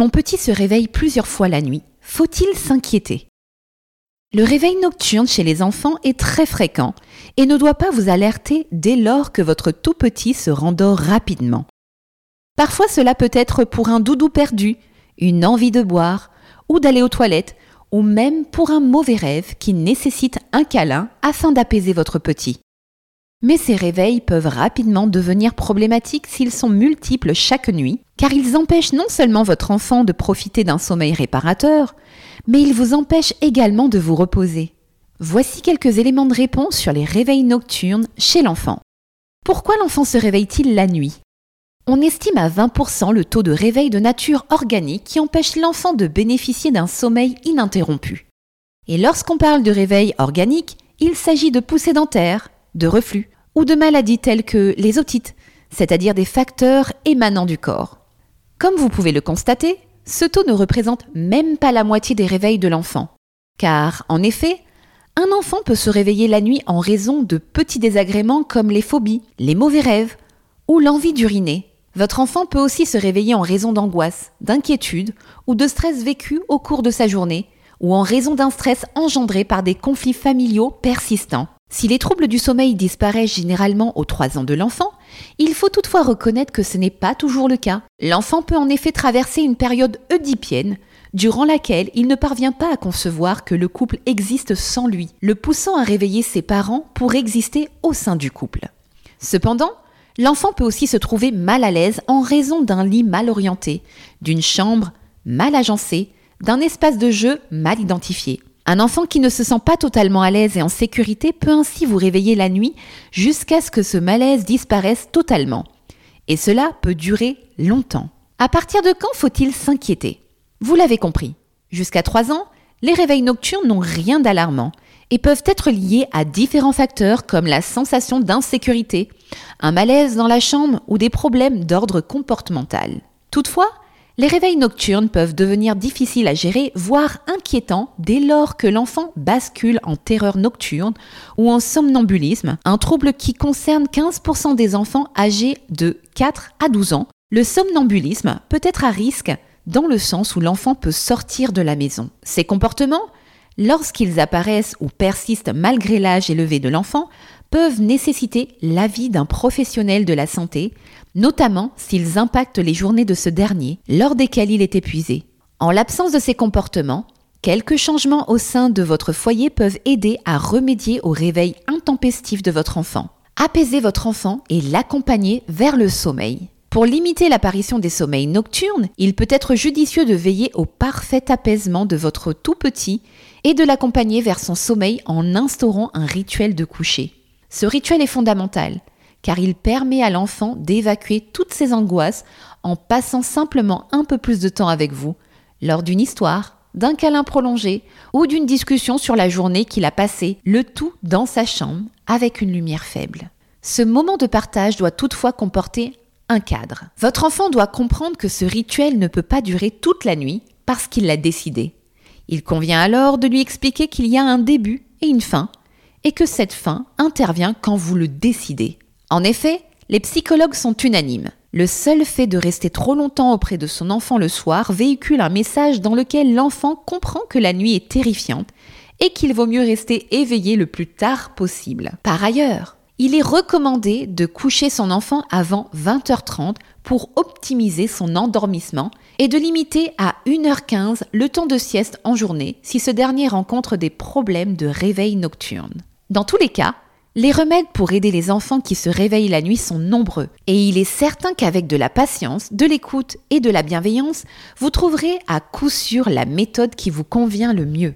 Mon petit se réveille plusieurs fois la nuit. Faut-il s'inquiéter? Le réveil nocturne chez les enfants est très fréquent et ne doit pas vous alerter dès lors que votre tout petit se rendort rapidement. Parfois cela peut être pour un doudou perdu, une envie de boire ou d'aller aux toilettes ou même pour un mauvais rêve qui nécessite un câlin afin d'apaiser votre petit. Mais ces réveils peuvent rapidement devenir problématiques s'ils sont multiples chaque nuit, car ils empêchent non seulement votre enfant de profiter d'un sommeil réparateur, mais ils vous empêchent également de vous reposer. Voici quelques éléments de réponse sur les réveils nocturnes chez l'enfant. Pourquoi l'enfant se réveille-t-il la nuit? On estime à 20% le taux de réveil de nature organique qui empêche l'enfant de bénéficier d'un sommeil ininterrompu. Et lorsqu'on parle de réveil organique, il s'agit de poussées dentaires, de reflux ou de maladies telles que les otites, c'est-à-dire des facteurs émanant du corps. Comme vous pouvez le constater, ce taux ne représente même pas la moitié des réveils de l'enfant. Car, en effet, un enfant peut se réveiller la nuit en raison de petits désagréments comme les phobies, les mauvais rêves ou l'envie d'uriner. Votre enfant peut aussi se réveiller en raison d'angoisse, d'inquiétude ou de stress vécu au cours de sa journée, ou en raison d'un stress engendré par des conflits familiaux persistants. Si les troubles du sommeil disparaissent généralement aux 3 ans de l'enfant, il faut toutefois reconnaître que ce n'est pas toujours le cas. L'enfant peut en effet traverser une période oedipienne, durant laquelle il ne parvient pas à concevoir que le couple existe sans lui, le poussant à réveiller ses parents pour exister au sein du couple. Cependant, l'enfant peut aussi se trouver mal à l'aise en raison d'un lit mal orienté, d'une chambre mal agencée, d'un espace de jeu mal identifié. Un enfant qui ne se sent pas totalement à l'aise et en sécurité peut ainsi vous réveiller la nuit jusqu'à ce que ce malaise disparaisse totalement. Et cela peut durer longtemps. À partir de quand faut-il s'inquiéter? Vous l'avez compris. Jusqu'à 3 ans, les réveils nocturnes n'ont rien d'alarmant et peuvent être liés à différents facteurs comme la sensation d'insécurité, un malaise dans la chambre ou des problèmes d'ordre comportemental. Toutefois, les réveils nocturnes peuvent devenir difficiles à gérer, voire inquiétants, dès lors que l'enfant bascule en terreur nocturne ou en somnambulisme, un trouble qui concerne 15% des enfants âgés de 4 à 12 ans. Le somnambulisme peut être à risque dans le sens où l'enfant peut sortir de la maison. Ces comportements, lorsqu'ils apparaissent ou persistent malgré l'âge élevé de l'enfant, peuvent nécessiter l'avis d'un professionnel de la santé, notamment s'ils impactent les journées de ce dernier lors desquelles il est épuisé. En l'absence de ces comportements, quelques changements au sein de votre foyer peuvent aider à remédier au réveil intempestif de votre enfant. Apaisez votre enfant et l'accompagner vers le sommeil. Pour limiter l'apparition des sommeils nocturnes, il peut être judicieux de veiller au parfait apaisement de votre tout petit et de l'accompagner vers son sommeil en instaurant un rituel de coucher. Ce rituel est fondamental car il permet à l'enfant d'évacuer toutes ses angoisses en passant simplement un peu plus de temps avec vous lors d'une histoire, d'un câlin prolongé ou d'une discussion sur la journée qu'il a passée, le tout dans sa chambre avec une lumière faible. Ce moment de partage doit toutefois comporter un cadre. Votre enfant doit comprendre que ce rituel ne peut pas durer toute la nuit parce qu'il l'a décidé. Il convient alors de lui expliquer qu'il y a un début et une fin et que cette fin intervient quand vous le décidez. En effet, les psychologues sont unanimes. Le seul fait de rester trop longtemps auprès de son enfant le soir véhicule un message dans lequel l'enfant comprend que la nuit est terrifiante et qu'il vaut mieux rester éveillé le plus tard possible. Par ailleurs, il est recommandé de coucher son enfant avant 20h30 pour optimiser son endormissement et de limiter à 1h15 le temps de sieste en journée si ce dernier rencontre des problèmes de réveil nocturne. Dans tous les cas, les remèdes pour aider les enfants qui se réveillent la nuit sont nombreux et il est certain qu'avec de la patience, de l'écoute et de la bienveillance, vous trouverez à coup sûr la méthode qui vous convient le mieux.